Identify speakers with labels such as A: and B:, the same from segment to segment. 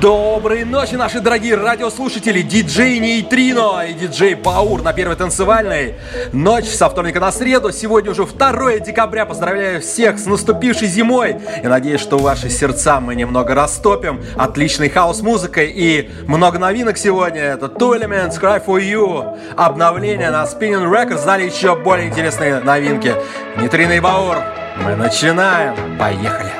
A: Доброй ночи, наши дорогие радиослушатели, диджей Нейтрино и диджей Баур на первой танцевальной. Ночь со вторника на среду, сегодня уже 2 декабря. Поздравляю всех с наступившей зимой и надеюсь, что ваши сердца мы немного растопим отличной хаос-музыкой и много новинок сегодня. Это Two Elements, Cry For You, обновление на Spinning Records, знали еще более интересные новинки. Нейтрино и Баур, мы начинаем, поехали!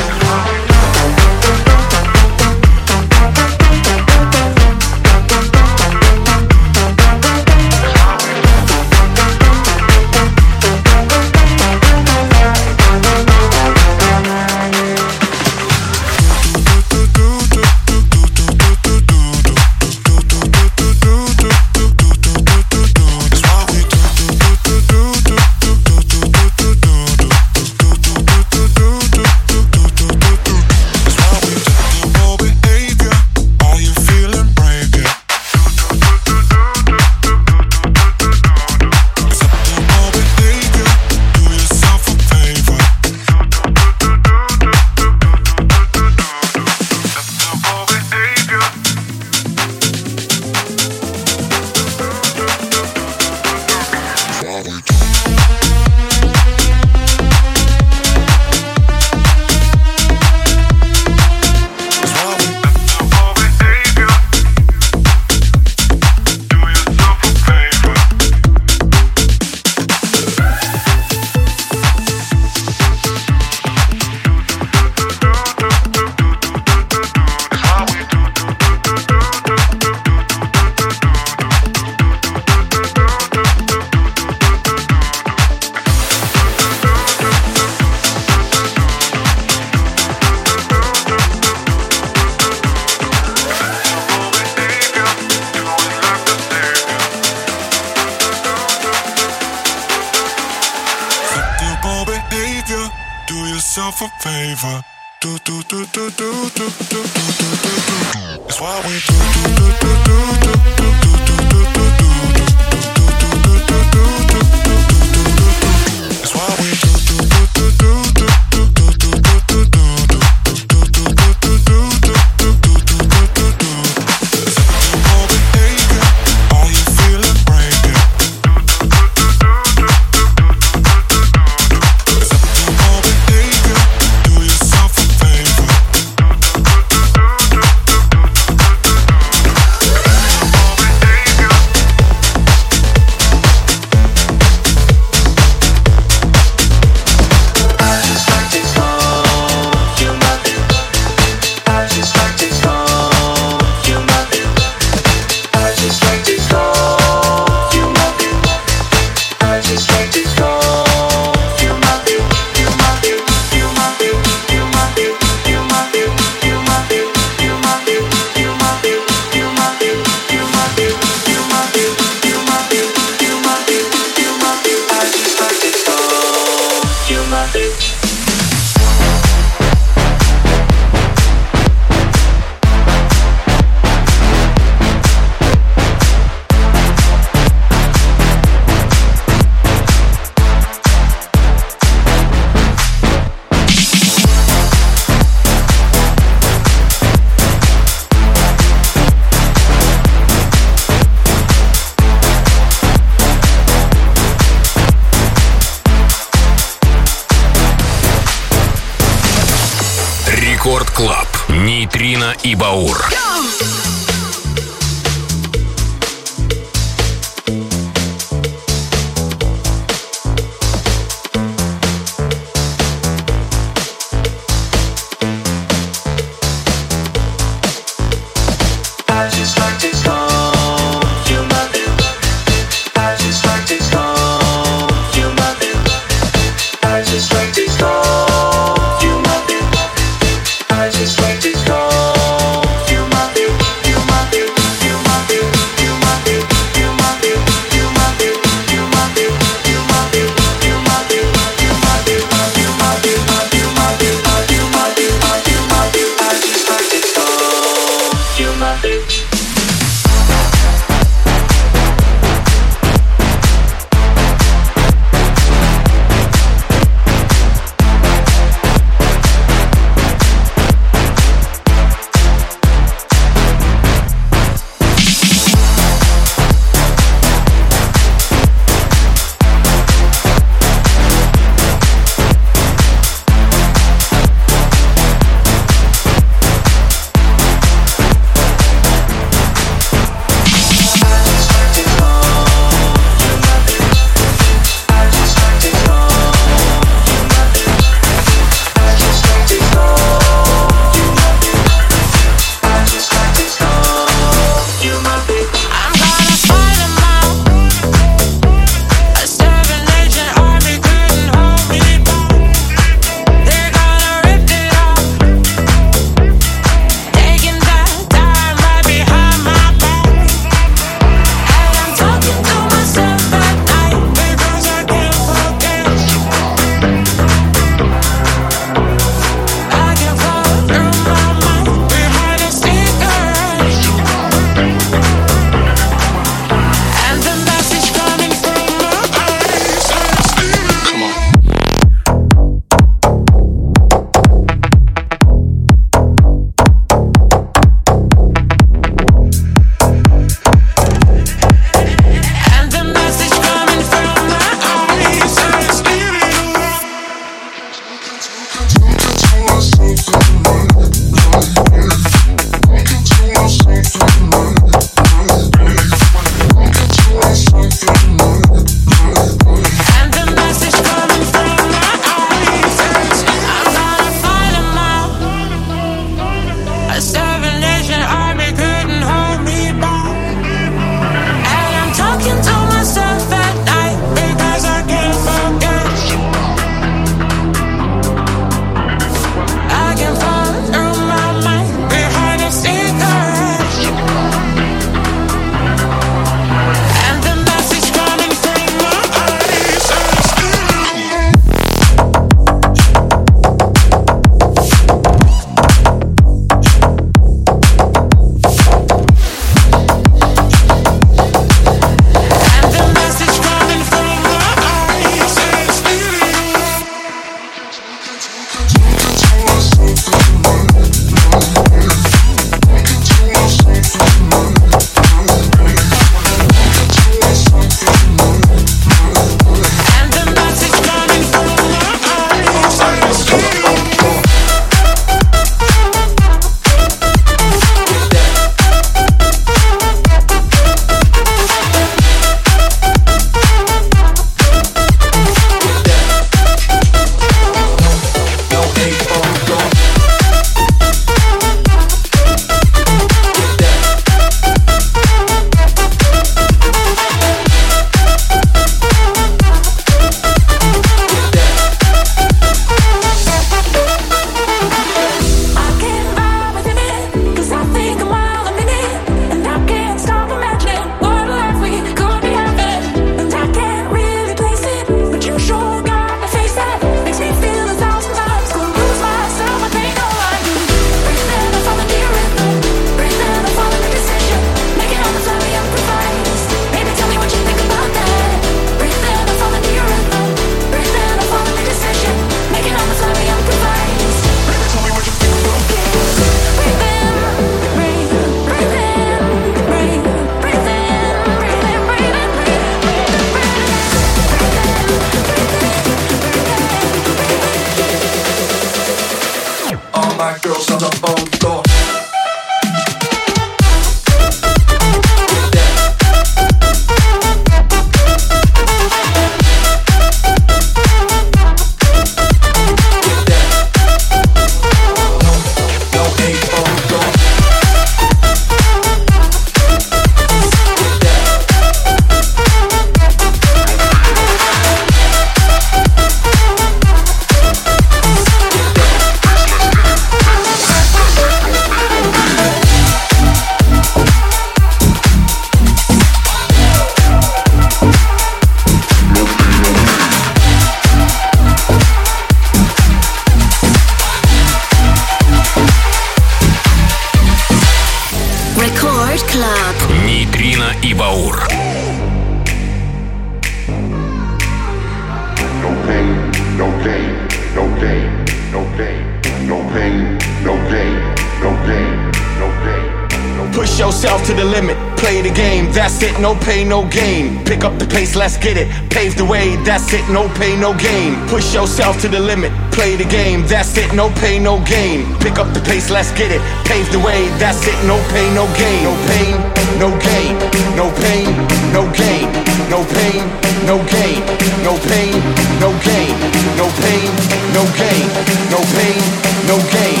B: no
C: pain, no gain.
D: Pick up the pace, let's get it, pave the way, that's it, no pain, no gain. Push yourself to the limit, play the game, that's it, no pain, no gain. Pick up the pace, let's get it, pave the way, that's it, no pain, no gain. No pain, no gain, no pain, no gain, no pain, no gain, no pain, no gain, no pain, no gain, no pain, no gain.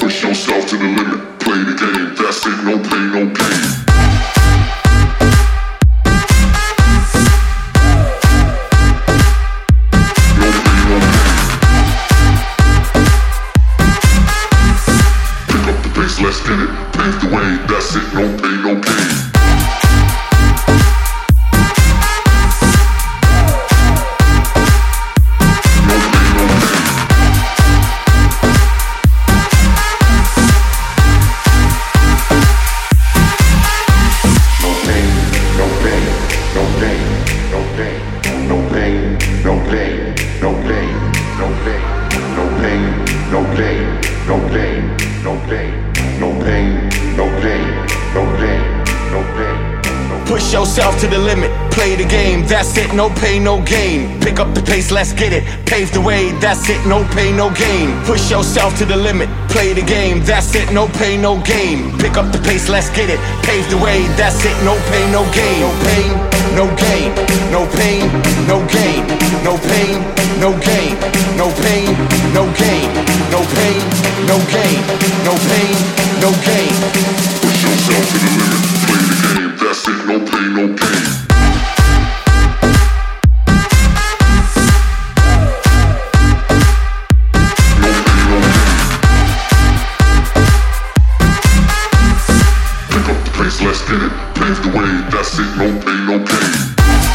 C: Push yourself to the limit, play the game, that's it, no pain, no gain. It, no pain, no gain.
D: Pick up the pace, let's get it, pave the way, that's it, no pain, no gain. Push yourself to the limit, play the game, that's it, no pain, no gain. Pick up the pace, let's get it, pave the way, that's it, no pain, no gain. No pain, no gain, no pain, no gain, no pain, no gain, no pain, no gain, no pain, no gain, no pain, no gain.
C: Push yourself to the limit, play the game, that's it, no pain, no gain. signal ain't okay.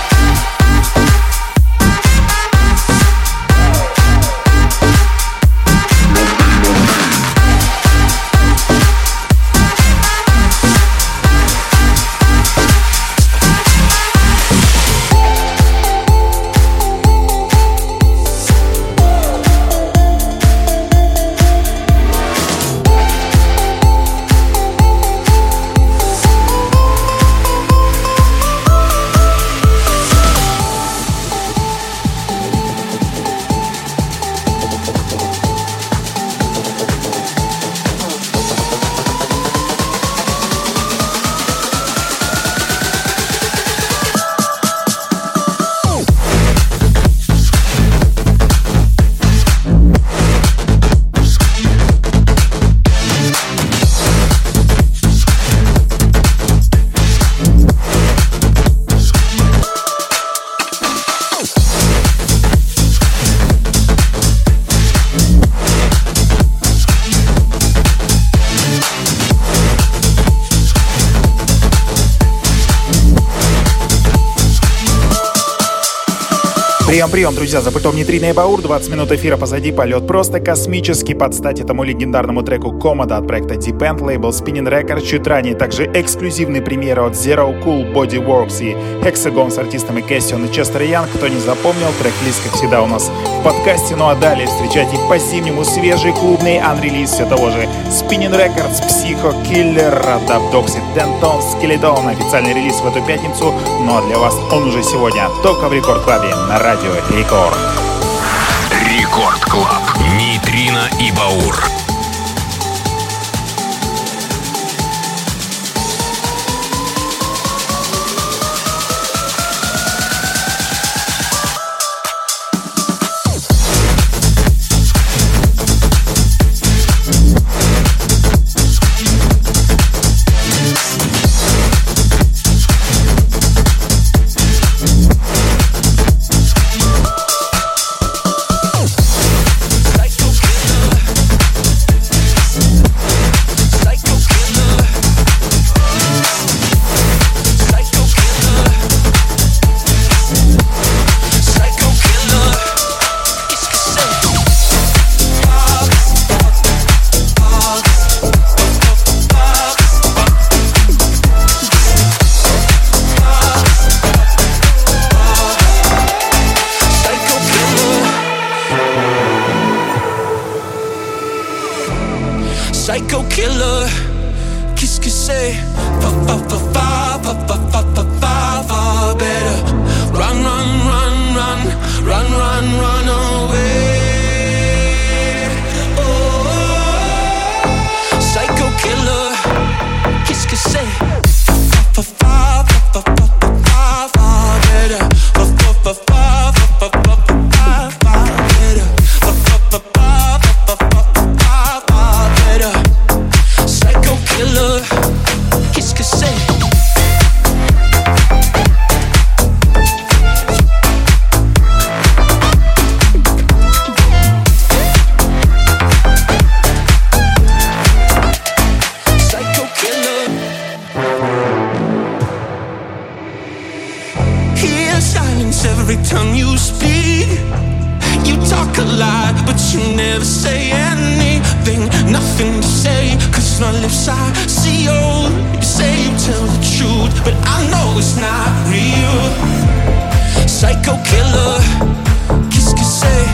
E: Прием, друзья, за пультом и Баур, 20 минут эфира позади, полет просто космический, под стать этому легендарному треку Комода от проекта Deep End, лейбл Spinning Records, чуть ранее также эксклюзивные премьеры от Zero Cool, Bodyworks и Hexagon с артистами Кэссион и Честер Янг, кто не запомнил, трек-лист, как всегда, у нас подкасте, ну а далее встречайте по-зимнему свежий клубный анрелиз все того же Spinning Records, Psycho Killer, Adaptoxid, Denton, Skeleton, официальный релиз в эту пятницу, а для вас он уже сегодня, только в Рекорд Клабе на радио Рекорд.
F: Рекорд Клаб.
G: distance every time you speak. You talk a lot, but you never say anything. Nothing to say, cause my lips are sealed. You say you tell the truth, but I know it's not real. Psycho killer,
H: kiss, kiss, say,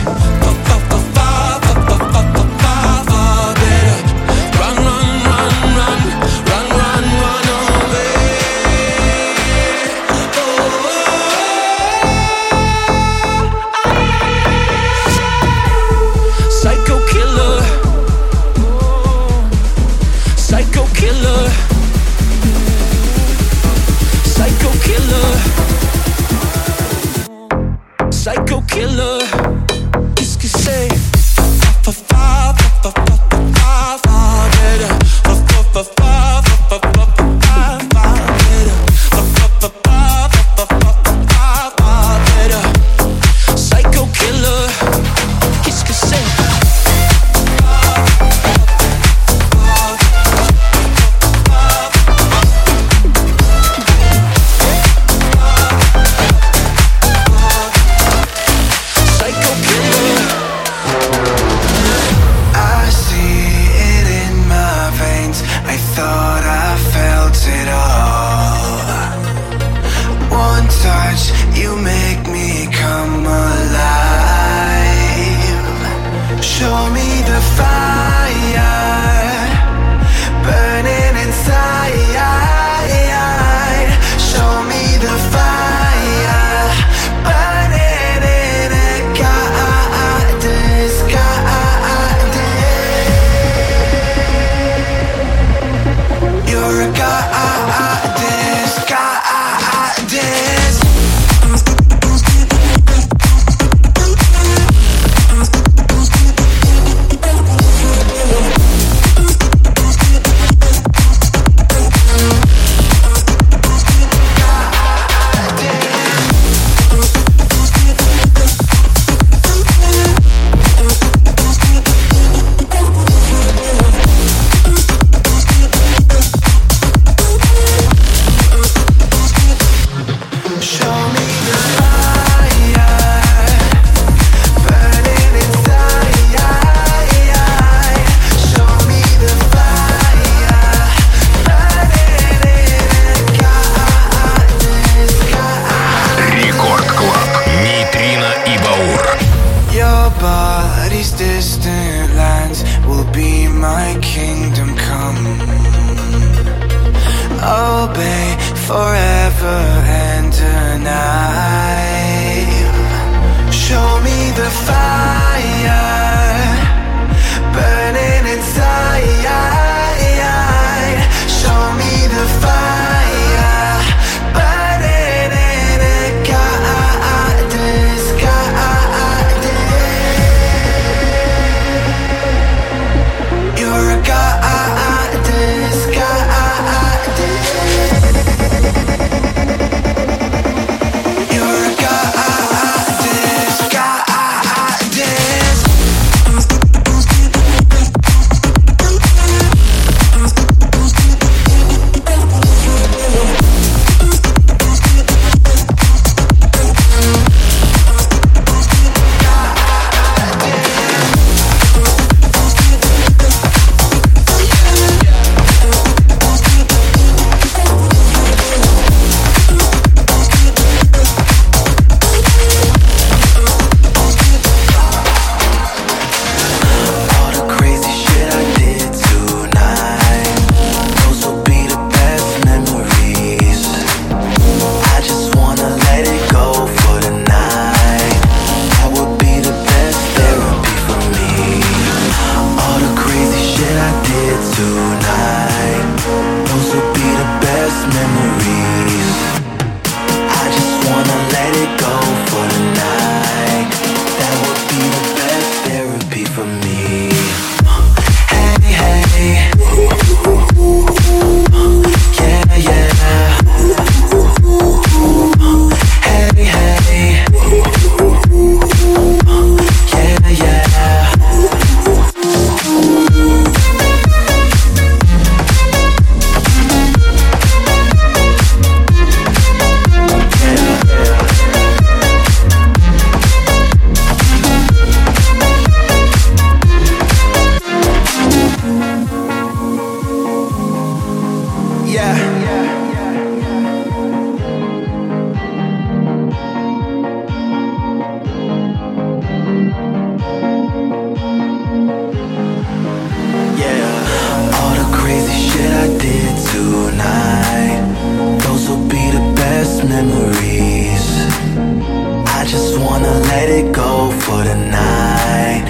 H: let it go for the night.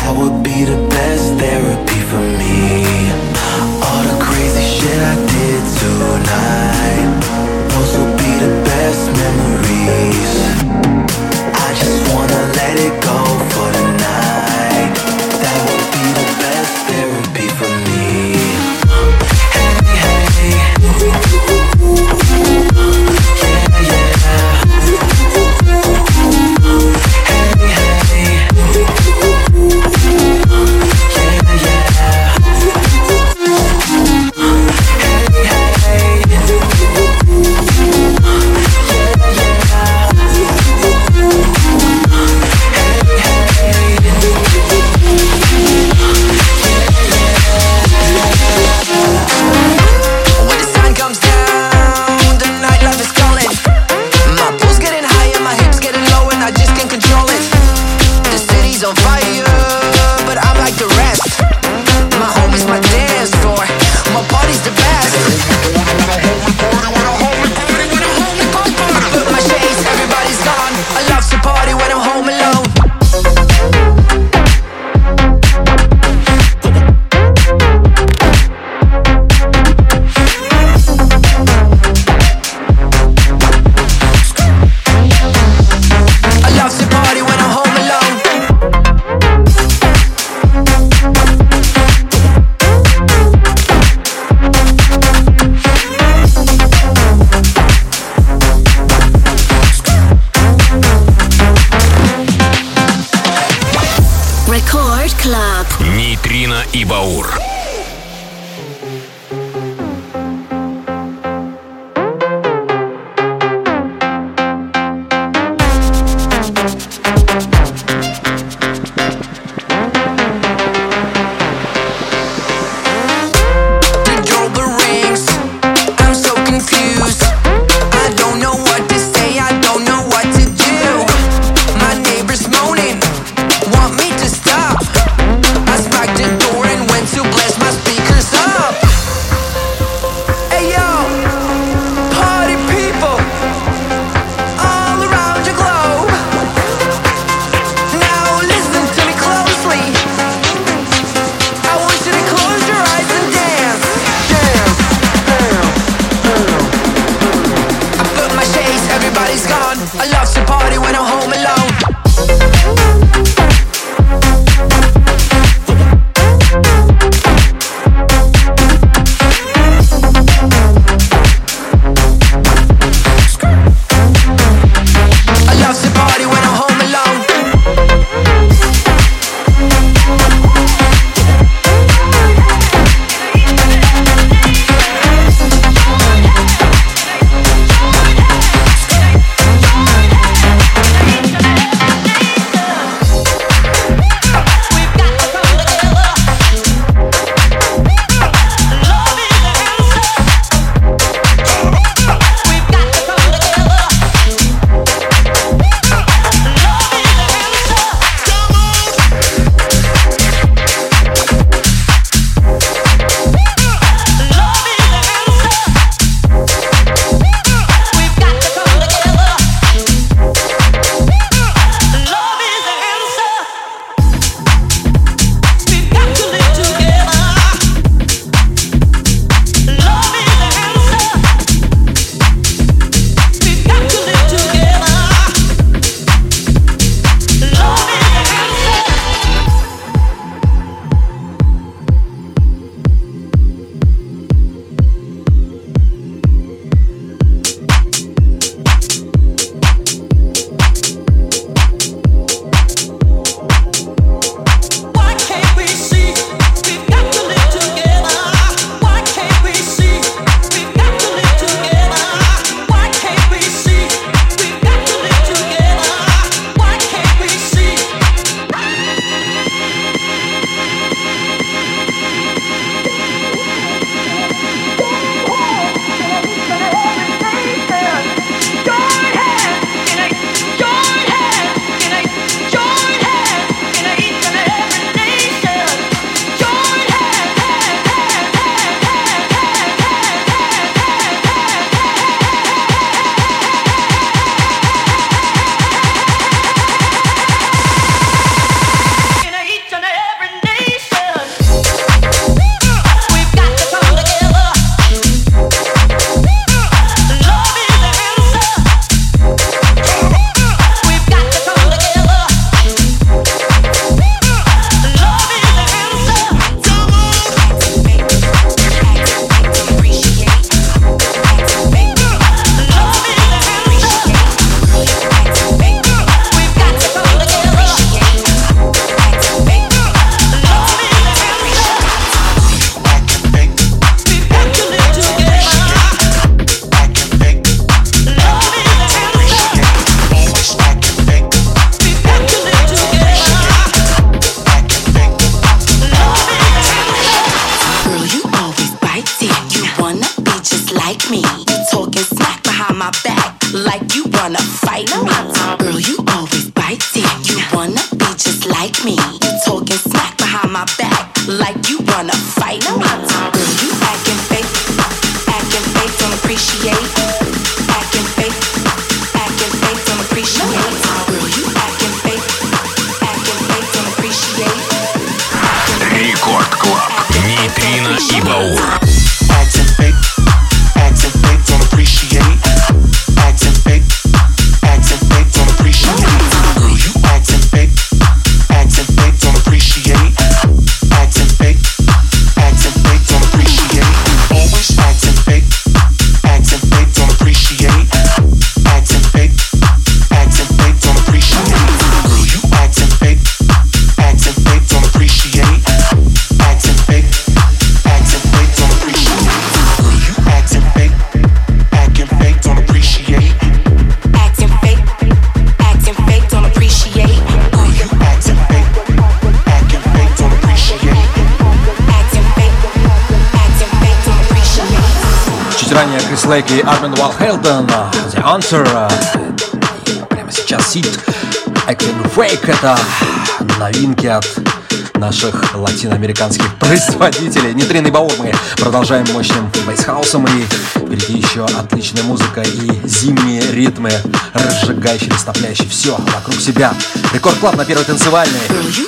H: That would be the best therapy.
I: Ван Хелден The Answer. И прямо сейчас сид Acting Fake. Это новинки от наших латиноамериканских производителей. Нейтринный баур мы продолжаем мощным бейсхаусом и впереди еще отличная музыка и зимние ритмы, разжигающие, растопляющие все вокруг себя. Рекорд Клаб на первой танцевальной.
J: Girl, you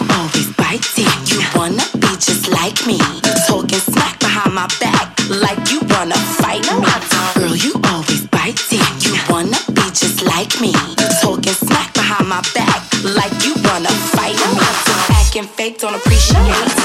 J: wanna be like me. You talking smack behind my back like you wanna fight me. Acting fake, don't appreciate.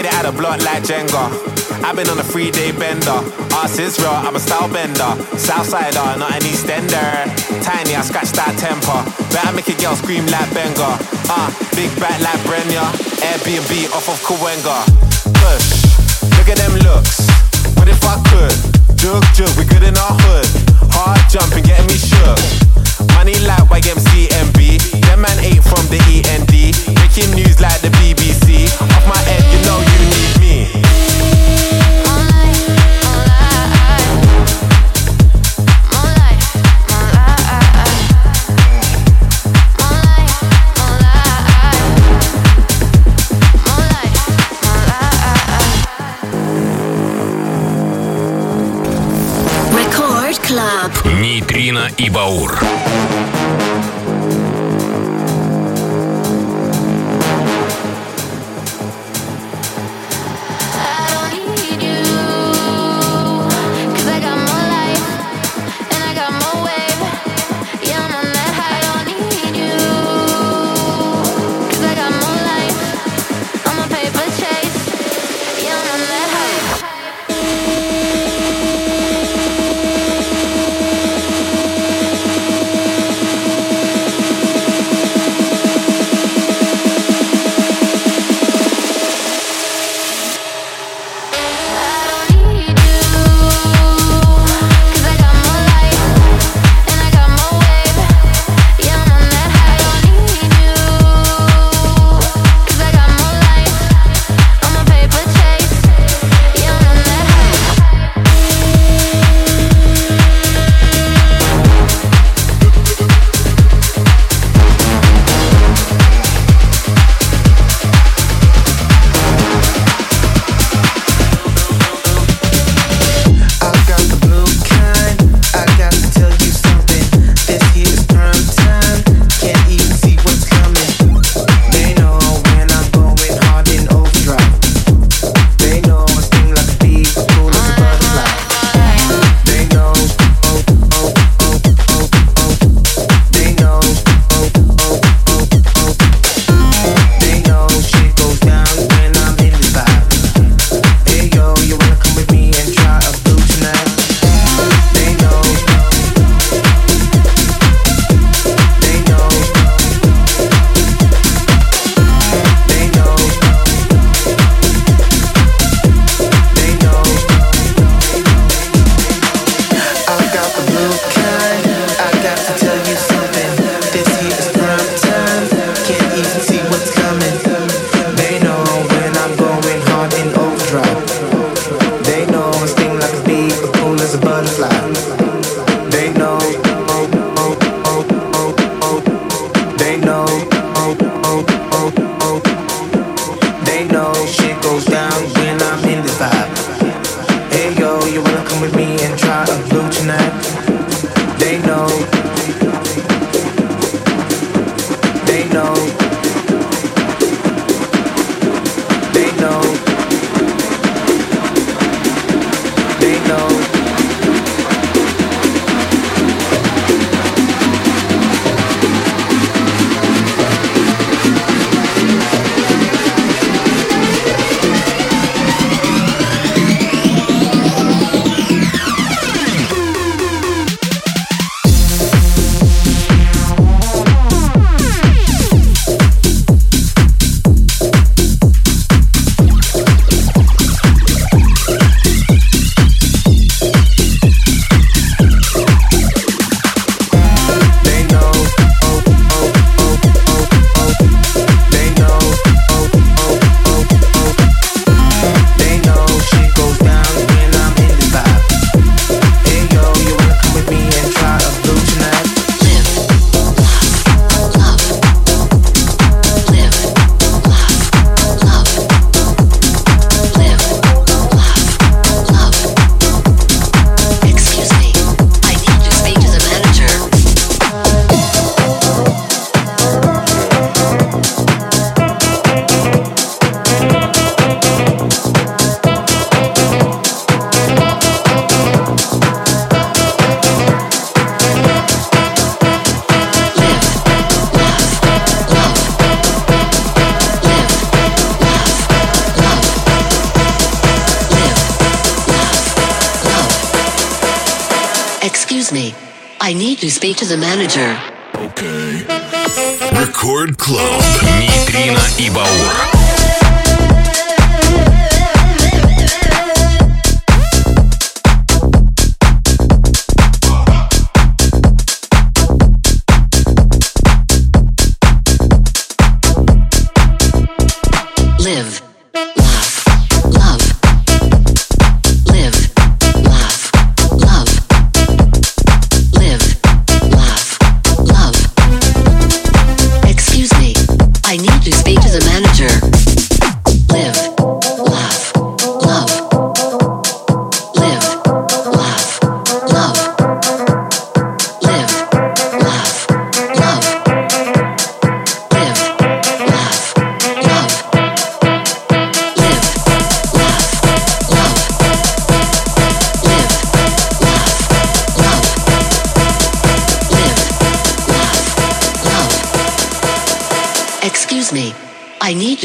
K: Made it out of block like Jenga. I've been on a three day bender. Ass is real, I'm a style bender. Southsider, not an Eastender. Tiny, I scratch that temper. Better make a girl scream like Benga. Uh, big back like Brenya. Airbnb off of Kawenga. Push, look at them looks. What if I could? Jug, jug, we good in our hood. Hard jumping, getting me shook. Money like YMCMB. Them man ain't from the END. Making news like the BBC. Off my head, you know you need me.
F: Нейтрино и Баур.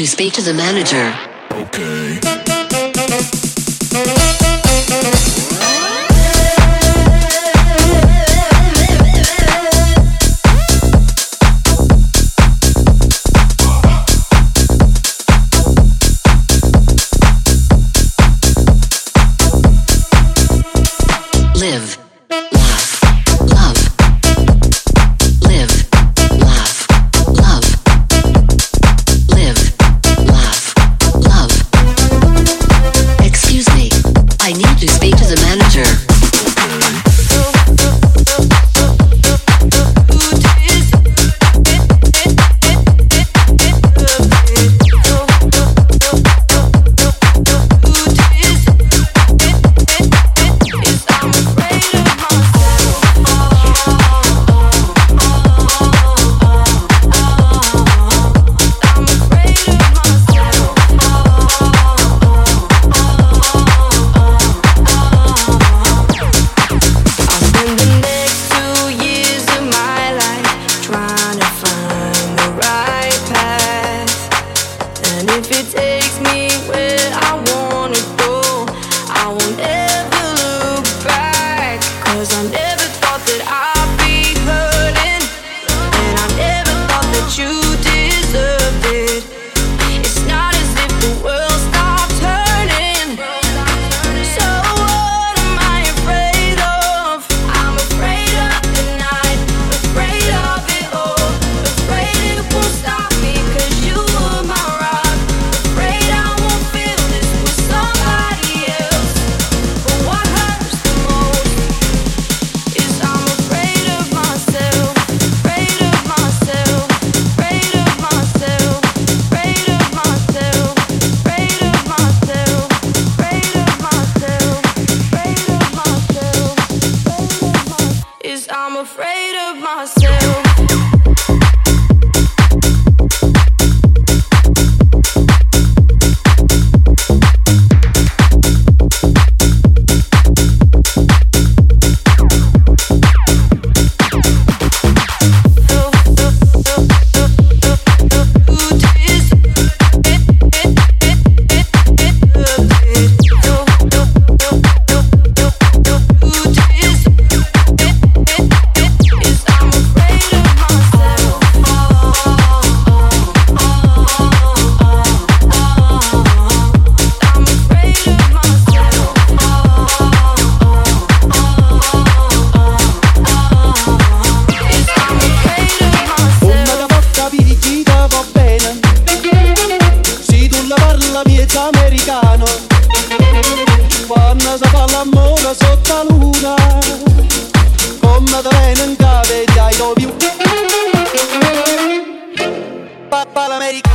L: Speak to the manager. Live,
M: pezzo americano. Quando si fa l'amore sotto la luna con te ne in capo e dai dovi papà l'americano.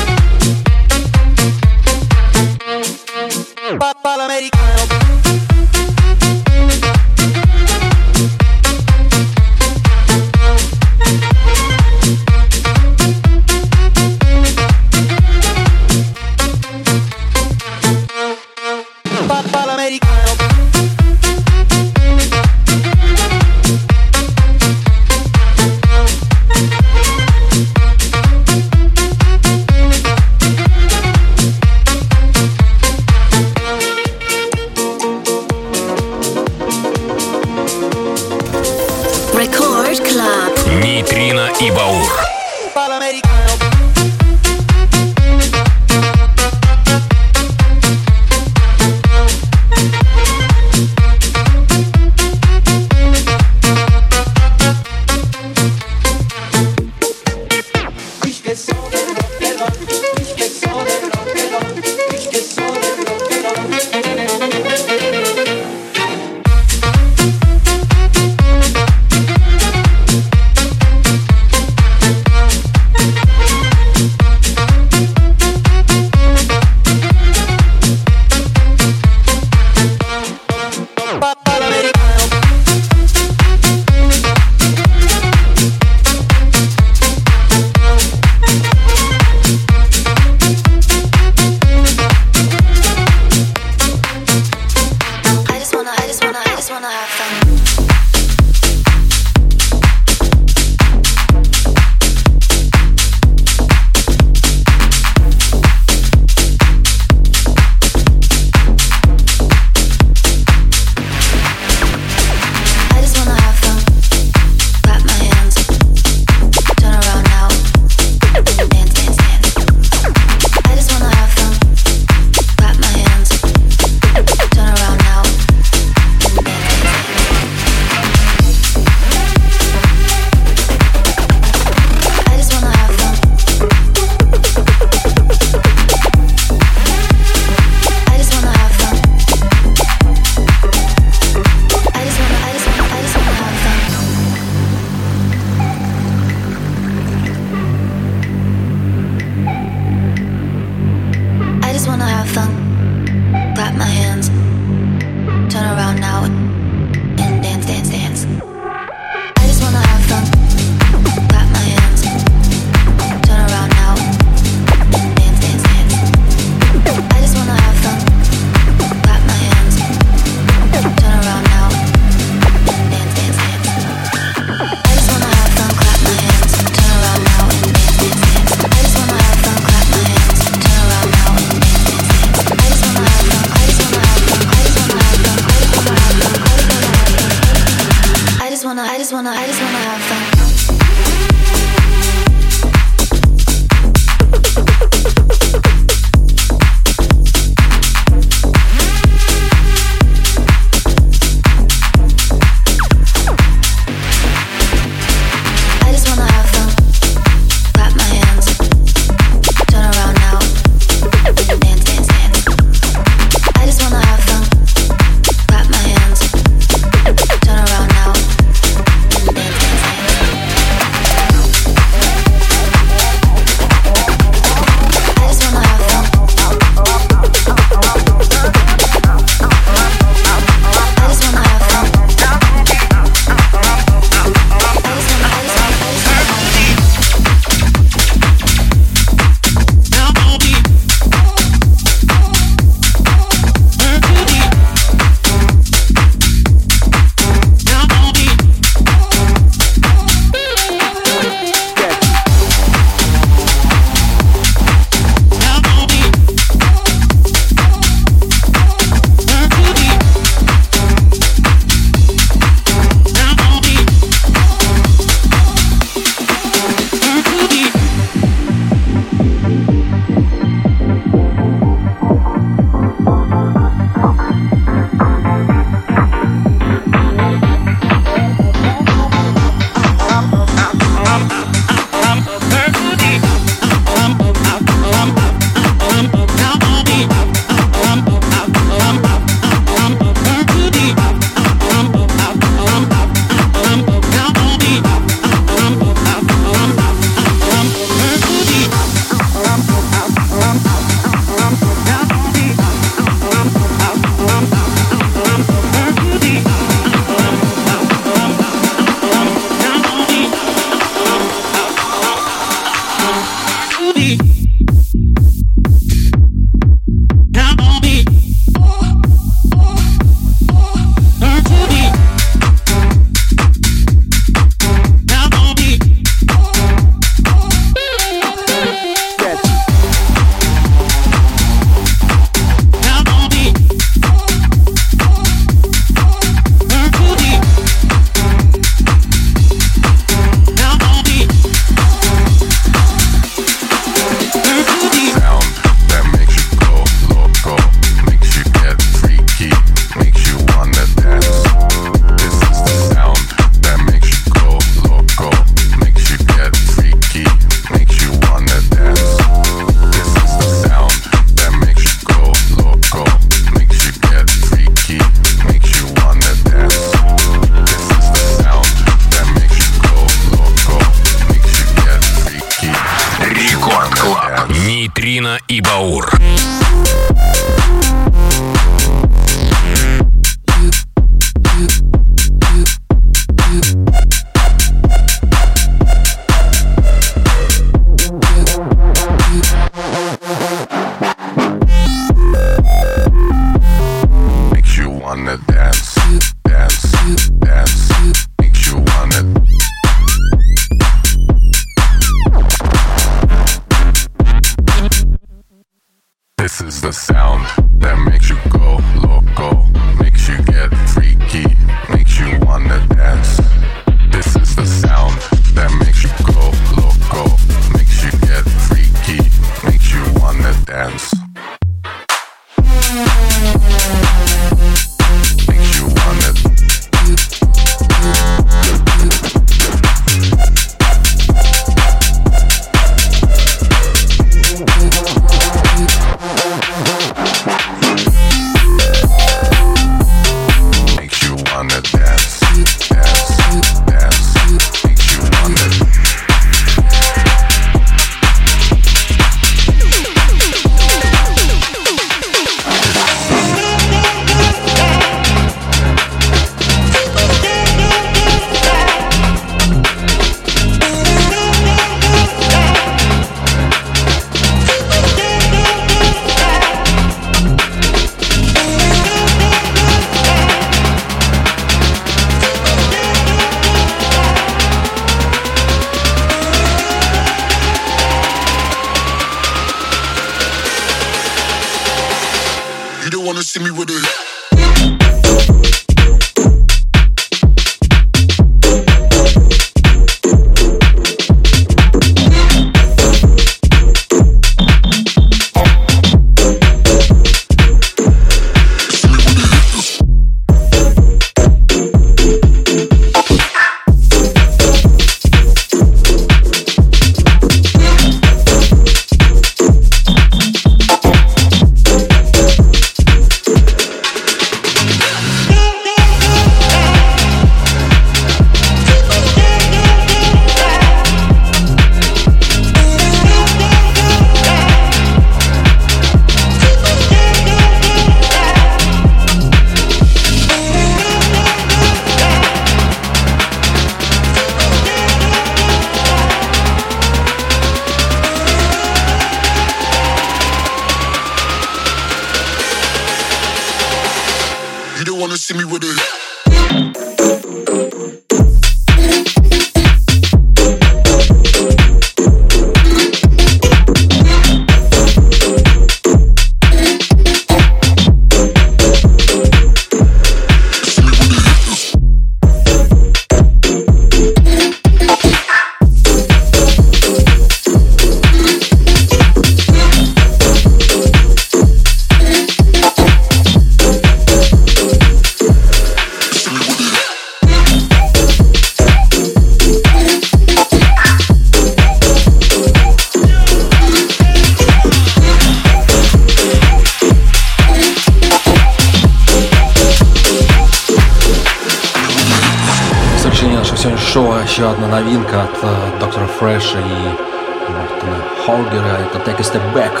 I: Фреша и Мартина Холгера. Это Take a Step Back.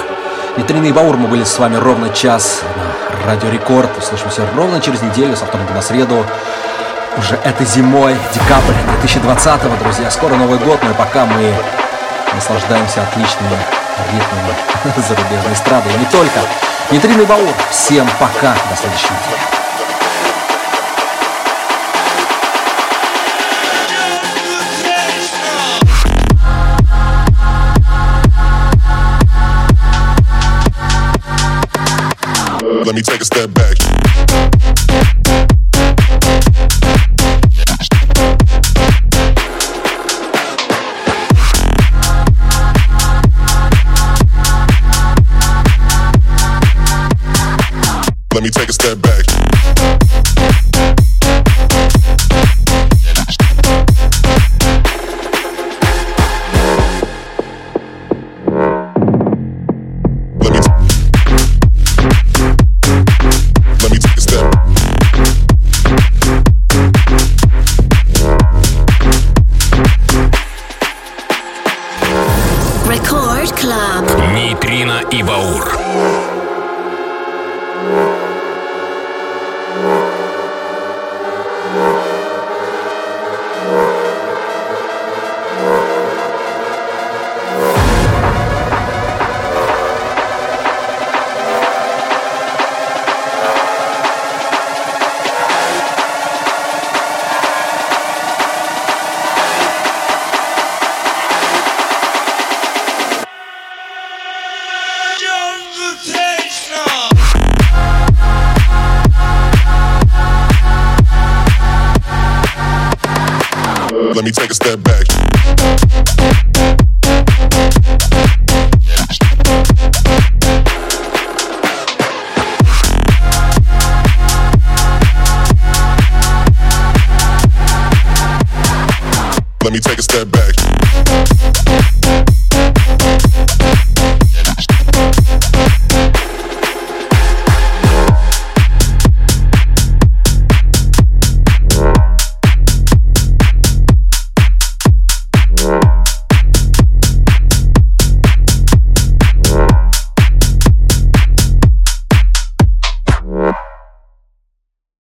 I: Витрины и Баур, мы были с вами ровно час на Радио Рекорд. Услышимся ровно через неделю, со вторника на среду. Уже этой зимой, декабрь 2020 друзья. Скоро Новый год, но и пока мы наслаждаемся отличными ритмами зарубежной эстрады. И не только. Витрины и Баур. Всем пока. До следующей недели.
C: Let me take a step back. Let me take a step back.